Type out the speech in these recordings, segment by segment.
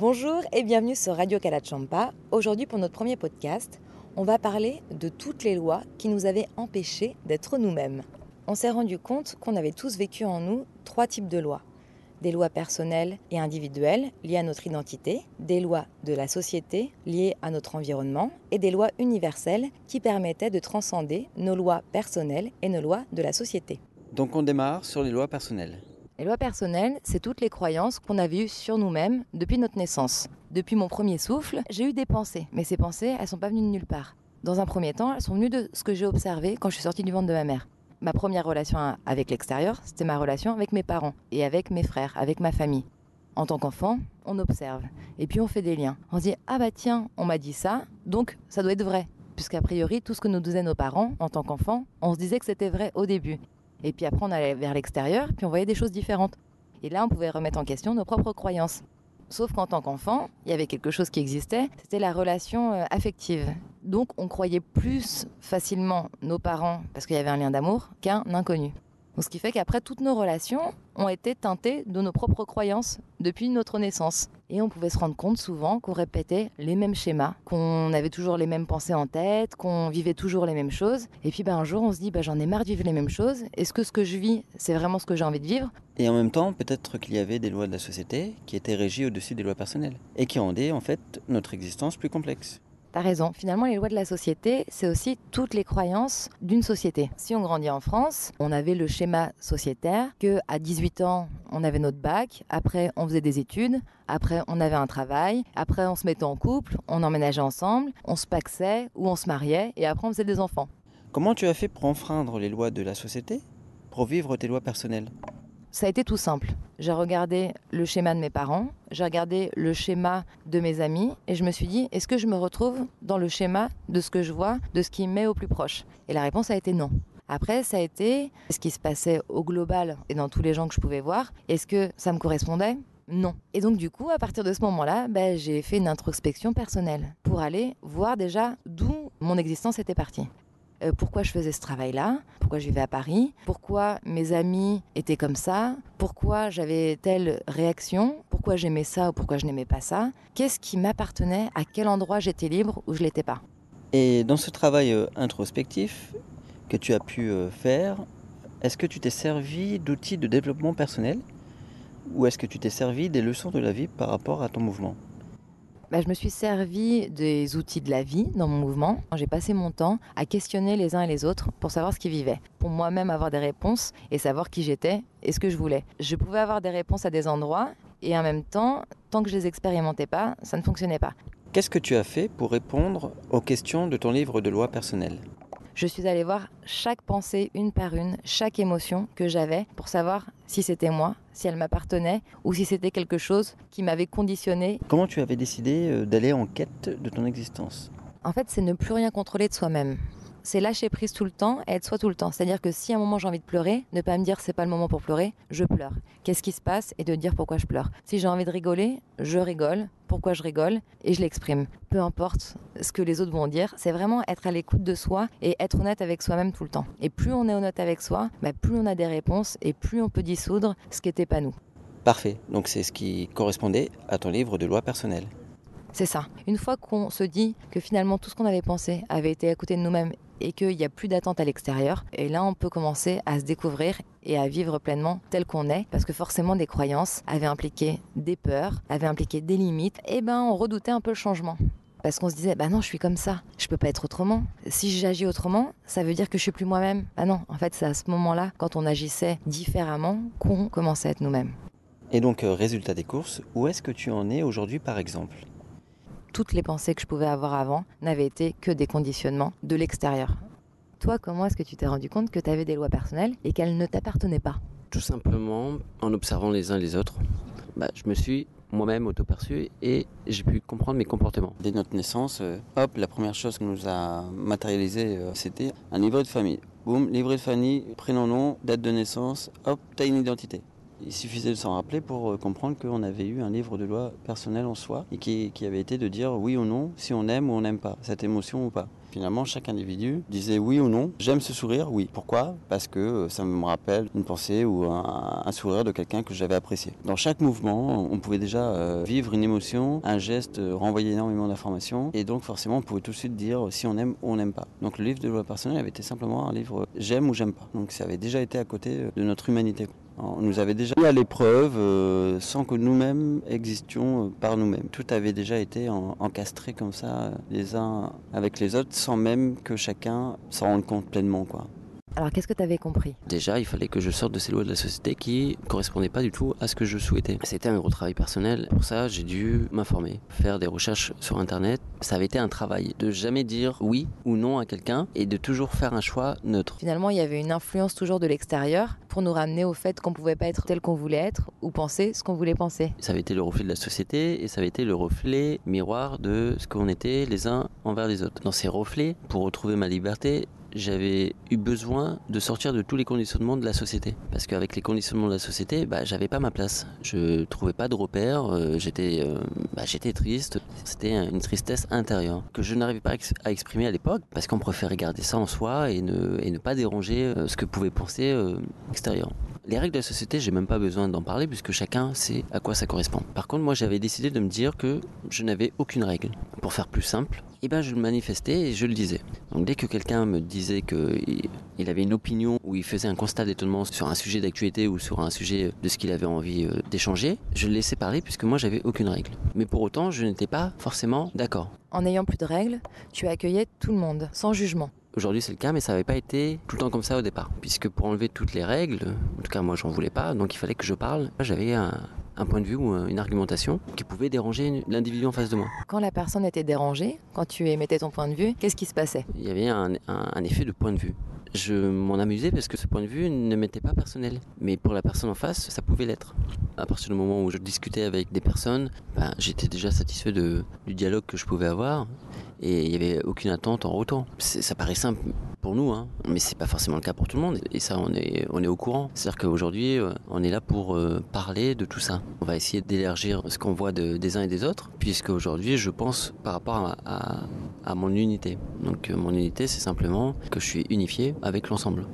Bonjour et bienvenue sur Radio Kalachampa. Aujourd'hui pour notre premier podcast, on va parler de toutes les lois qui nous avaient empêchés d'être nous-mêmes. On s'est rendu compte qu'on avait tous vécu en nous trois types de lois. Des lois personnelles et individuelles liées à notre identité, des lois de la société liées à notre environnement et des lois universelles qui permettaient de transcender nos lois personnelles et nos lois de la société. Donc on démarre sur les lois personnelles. Les lois personnelles, c'est toutes les croyances qu'on avait eues sur nous-mêmes depuis notre naissance. Depuis mon premier souffle, j'ai eu des pensées, mais ces pensées, elles sont pas venues de nulle part. Dans un premier temps, elles sont venues de ce que j'ai observé quand je suis sortie du ventre de ma mère. Ma première relation avec l'extérieur, c'était ma relation avec mes parents et avec mes frères, avec ma famille. En tant qu'enfant, on observe et puis on fait des liens. On se dit ah bah tiens, on m'a dit ça, donc ça doit être vrai. Puisqu'a priori, tout ce que nous disaient nos parents en tant qu'enfants, on se disait que c'était vrai au début. Et puis après, on allait vers l'extérieur, puis on voyait des choses différentes. Et là, on pouvait remettre en question nos propres croyances. Sauf qu'en tant qu'enfant, il y avait quelque chose qui existait, c'était la relation euh, affective. Donc on croyait plus facilement nos parents, parce qu'il y avait un lien d'amour, qu'un inconnu. Ce qui fait qu'après, toutes nos relations ont été teintées de nos propres croyances depuis notre naissance. Et on pouvait se rendre compte souvent qu'on répétait les mêmes schémas, qu'on avait toujours les mêmes pensées en tête, qu'on vivait toujours les mêmes choses. Et puis ben, un jour, on se dit ben, j'en ai marre de vivre les mêmes choses. Est-ce que ce que je vis, c'est vraiment ce que j'ai envie de vivre? Et en même temps, peut-être qu'il y avait des lois de la société qui étaient régies au-dessus des lois personnelles et qui rendaient en fait notre existence plus complexe. T'as raison. Finalement, les lois de la société, c'est aussi toutes les croyances d'une société. Si on grandit en France, on avait le schéma sociétaire que à 18 ans, on avait notre bac, après on faisait des études, après on avait un travail, après on se mettait en couple, on emménageait ensemble, on se paxait ou on se mariait et après on faisait des enfants. Comment tu as fait pour enfreindre les lois de la société pour vivre tes lois personnelles? Ça a été tout simple. J'ai regardé le schéma de mes parents, j'ai regardé le schéma de mes amis et je me suis dit, est-ce que je me retrouve dans le schéma de ce que je vois, de ce qui me met au plus proche? Et la réponse a été non. Après, ça a été ce qui se passait au global et dans tous les gens que je pouvais voir. Est-ce que ça me correspondait? Non. Et donc du coup, à partir de ce moment-là, ben, j'ai fait une introspection personnelle pour aller voir déjà d'où mon existence était partie. Euh, pourquoi je faisais ce travail-là, pourquoi je vivais à Paris, pourquoi mes amis étaient comme ça, pourquoi j'avais telle réaction, pourquoi j'aimais ça ou pourquoi je n'aimais pas ça, qu'est-ce qui m'appartenait, à quel endroit j'étais libre ou je l'étais pas? Et dans ce travail euh, introspectif que tu as pu euh, faire, est-ce que tu t'es servi d'outils de développement personnel? Ou est-ce que tu t'es servi des leçons de la vie par rapport à ton mouvement? Bah, je me suis servi des outils de la vie dans mon mouvement. J'ai passé mon temps à questionner les uns et les autres pour savoir ce qu'ils vivaient, pour moi-même avoir des réponses et savoir qui j'étais et ce que je voulais. Je pouvais avoir des réponses à des endroits et en même temps, tant que je les expérimentais pas, ça ne fonctionnait pas. Qu'est-ce que tu as fait pour répondre aux questions de ton livre de loi personnelle? Je suis allée voir chaque pensée une par une, chaque émotion que j'avais pour savoir si c'était moi, si elle m'appartenait ou si c'était quelque chose qui m'avait conditionné. Comment tu avais décidé euh, d'aller en quête de ton existence? En fait, c'est ne plus rien contrôler de soi-même c'est lâcher prise tout le temps et être soi tout le temps. C'est-à-dire que si à un moment j'ai envie de pleurer, ne pas me dire c'est pas le moment pour pleurer, je pleure. Qu'est-ce qui se passe et de dire pourquoi je pleure. Si j'ai envie de rigoler, je rigole, pourquoi je rigole et je l'exprime. Peu importe ce que les autres vont dire, c'est vraiment être à l'écoute de soi et être honnête avec soi-même tout le temps. Et plus on est honnête avec soi, bah, plus on a des réponses et plus on peut dissoudre ce qui n'était pas nous. Parfait, donc c'est ce qui correspondait à ton livre de loi personnelle. C'est ça. Une fois qu'on se dit que finalement tout ce qu'on avait pensé avait été à côté de nous-mêmes et qu'il n'y a plus d'attente à l'extérieur. Et là, on peut commencer à se découvrir et à vivre pleinement tel qu'on est, parce que forcément, des croyances avaient impliqué des peurs, avaient impliqué des limites, et ben on redoutait un peu le changement. Parce qu'on se disait, bah non, je suis comme ça, je peux pas être autrement. Si j'agis autrement, ça veut dire que je suis plus moi-même. Bah non, en fait, c'est à ce moment-là, quand on agissait différemment, qu'on commençait à être nous-mêmes. Et donc, euh, résultat des courses, où est-ce que tu en es aujourd'hui, par exemple? Toutes les pensées que je pouvais avoir avant n'avaient été que des conditionnements de l'extérieur. Toi, comment est-ce que tu t'es rendu compte que tu avais des lois personnelles et qu'elles ne t'appartenaient pas? Tout simplement en observant les uns les autres. Bah, je me suis moi-même auto-perçu et j'ai pu comprendre mes comportements. Dès notre naissance, euh, hop, la première chose qu'on nous a matérialisé, euh, c'était un livret de famille. Boum, livret de famille, prénom, nom, date de naissance, hop, t'as une identité. Il suffisait de s'en rappeler pour euh, comprendre qu'on avait eu un livre de loi personnel en soi et qui, avait été de dire oui ou non si on aime ou on n'aime pas cette émotion ou pas. Finalement, chaque individu disait oui ou non. J'aime ce sourire, oui. Pourquoi? Parce que euh, ça me rappelle une pensée ou un, sourire de quelqu'un que j'avais apprécié. Dans chaque mouvement, on pouvait déjà euh, vivre une émotion, un geste, renvoyer énormément d'informations. Et donc forcément, on pouvait tout de suite dire si on aime ou on n'aime pas. Donc le livre de loi personnelle avait été simplement un livre j'aime ou j'aime pas. Donc ça avait déjà été à côté de notre humanité. On nous avait déjà mis à l'épreuve euh, sans que nous-mêmes existions euh, par nous-mêmes. Tout avait déjà été encastré comme ça, les uns avec les autres, sans même que chacun s'en rende compte pleinement. Alors qu'est-ce que tu avais compris? Déjà, il fallait que je sorte de ces lois de la société qui ne correspondaient pas du tout à ce que je souhaitais. C'était un gros travail personnel. Pour ça, j'ai dû m'informer, faire des recherches sur Internet. Ça avait été un travail de jamais dire oui ou non à quelqu'un et de toujours faire un choix neutre. Finalement, il y avait une influence toujours de l'extérieur pour nous ramener au fait qu'on ne pouvait pas être tel qu'on voulait être ou penser ce qu'on voulait penser. Ça avait été le reflet de la société et ça avait été le reflet miroir de ce qu'on était les uns envers les autres. Dans ces reflets, pour retrouver ma liberté, j'avais eu besoin de sortir de tous les conditionnements de la société. Parce qu'avec les conditionnements de la société, bah, j'avais pas ma place. Je trouvais pas de repères, euh, j'étais, euh, bah, j'étais triste. C'était une tristesse intérieure que je n'arrivais pas à exprimer à l'époque parce qu'on préférait garder ça en soi et ne, pas déranger euh, ce que pouvait penser l'extérieur. Les règles de la société, j'ai même pas besoin d'en parler puisque chacun sait à quoi ça correspond. Par contre, moi, j'avais décidé de me dire que je n'avais aucune règle. Pour faire plus simple, eh ben, je le manifestais et je le disais. Donc, dès que quelqu'un me disait qu'il avait une opinion ou il faisait un constat d'étonnement sur un sujet d'actualité ou sur un sujet de ce qu'il avait envie euh, d'échanger, je le laissais parler puisque moi, j'avais aucune règle. Mais pour autant, je n'étais pas forcément d'accord. En n'ayant plus de règles, tu accueillais tout le monde, sans jugement. Aujourd'hui, c'est le cas, mais ça n'avait pas été tout le temps comme ça au départ. Puisque pour enlever toutes les règles, en tout cas, moi, j'en voulais pas, donc il fallait que je parle. J'avais un, point de vue ou une argumentation qui pouvait déranger l'individu en face de moi. Quand la personne était dérangée, quand tu émettais ton point de vue, qu'est-ce qui se passait? Il y avait un, effet de point de vue. Je m'en amusais parce que ce point de vue ne m'était pas personnel. Mais pour la personne en face, ça pouvait l'être. À partir du moment où je discutais avec des personnes, ben, j'étais déjà satisfait de, du dialogue que je pouvais avoir et il n'y avait aucune attente en retour. Ça paraît simple pour nous, hein, mais c'est pas forcément le cas pour tout le monde. Et ça, on est, on est au courant. C'est-à-dire qu'aujourd'hui, euh, on est là pour euh, parler de tout ça. On va essayer d'élargir ce qu'on voit des uns et des autres, puisque aujourd'hui, je pense par rapport à, à, mon unité. Donc, euh, mon unité, c'est simplement que je suis unifié avec l'ensemble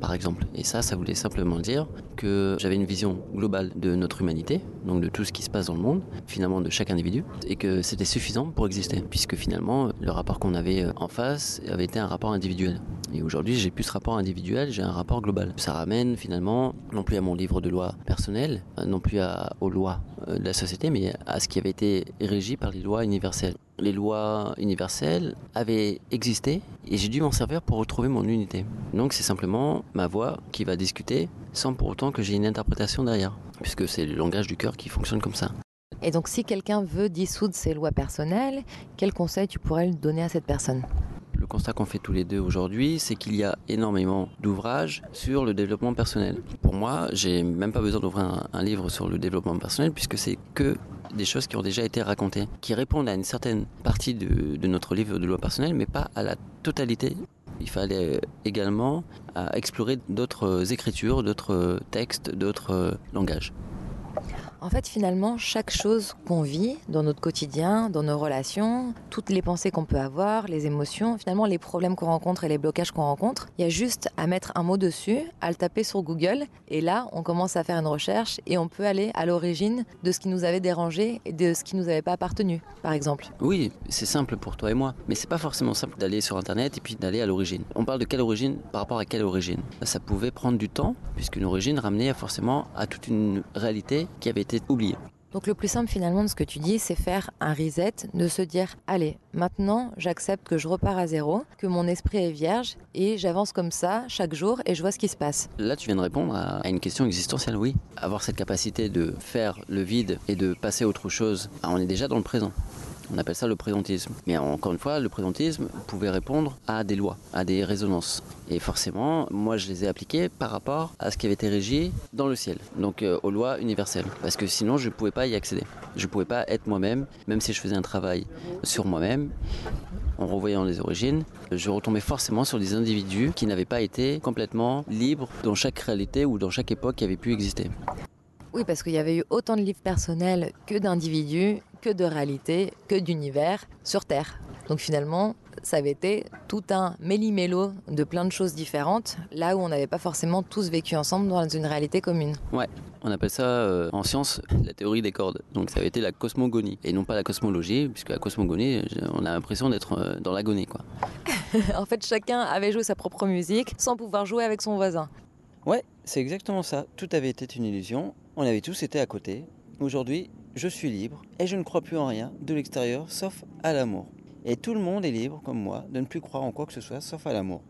par exemple. Et ça, ça voulait simplement dire que j'avais une vision globale de notre humanité, donc de tout ce qui se passe dans le monde, finalement de chaque individu, et que c'était suffisant pour exister, puisque finalement le rapport qu'on avait euh, en face avait été un rapport individuel. Et aujourd'hui, j'ai plus ce rapport individuel, j'ai un rapport global. Ça ramène finalement non plus à mon livre de loi personnel, euh, non plus aux lois euh, de la société, mais à ce qui avait été régi par les lois universelles les lois universelles avaient existé et j'ai dû m'en servir pour retrouver mon unité. Donc c'est simplement ma voix qui va discuter sans pour autant que j'ai une interprétation derrière, puisque c'est le langage du cœur qui fonctionne comme ça. Et donc si quelqu'un veut dissoudre ses lois personnelles, quel conseil tu pourrais lui donner à cette personne? Le constat qu'on fait tous les deux aujourd'hui, c'est qu'il y a énormément d'ouvrages sur le développement personnel. Pour moi, j'ai même pas besoin d'ouvrir un, livre sur le développement personnel puisque c'est que des choses qui ont déjà été racontées, qui répondent à une certaine partie de, notre livre de loi personnelle, mais pas à la totalité. Il fallait euh, également euh, explorer d'autres écritures, d'autres textes, d'autres langages. En fait, finalement, chaque chose qu'on vit dans notre quotidien, dans nos relations, toutes les pensées qu'on peut avoir, les émotions, finalement, les problèmes qu'on rencontre et les blocages qu'on rencontre, il y a juste à mettre un mot dessus, à le taper sur Google, et là, on commence à faire une recherche et on peut aller à l'origine de ce qui nous avait dérangé et de ce qui nous avait pas appartenu, par exemple. Oui, c'est simple pour toi et moi, mais c'est pas forcément simple d'aller sur Internet et puis d'aller à l'origine. On parle de quelle origine par rapport à quelle origine? Ça pouvait prendre du temps, puisqu'une origine ramenait forcément à toute une réalité qui avait oublié. Donc le plus simple finalement de ce que tu dis, c'est faire un reset, de se dire, allez, maintenant j'accepte que je repars à zéro, que mon esprit est vierge et j'avance comme ça chaque jour et je vois ce qui se passe. Là tu viens de répondre à une question existentielle, oui. Avoir cette capacité de faire le vide et de passer à autre chose, on est déjà dans le présent. On appelle ça le présentisme. Mais encore une fois, le présentisme pouvait répondre à des lois, à des résonances. Et forcément, moi, je les ai appliquées par rapport à ce qui avait été régi dans le ciel, donc euh, aux lois universelles. Parce que sinon, je ne pouvais pas y accéder. Je ne pouvais pas être moi-même, même si je faisais un travail sur moi-même. En revoyant les origines, je retombais forcément sur des individus qui n'avaient pas été complètement libres dans chaque réalité ou dans chaque époque qui avait pu exister. Oui, parce qu'il y avait eu autant de livres personnels que d'individus, que de réalités, que d'univers sur Terre. Donc finalement, ça avait été tout un méli-mélo de plein de choses différentes, là où on n'avait pas forcément tous vécu ensemble dans une réalité commune. Ouais, on appelle ça euh, en science la théorie des cordes. Donc ça avait été la cosmogonie et non pas la cosmologie, puisque la cosmogonie, on a l'impression d'être euh, dans l'agonie. quoi. en fait, chacun avait joué sa propre musique sans pouvoir jouer avec son voisin. Ouais, c'est exactement ça. Tout avait été une illusion. On avait tous été à côté. Aujourd'hui, je suis libre et je ne crois plus en rien de l'extérieur sauf à l'amour. Et tout le monde est libre, comme moi, de ne plus croire en quoi que ce soit sauf à l'amour.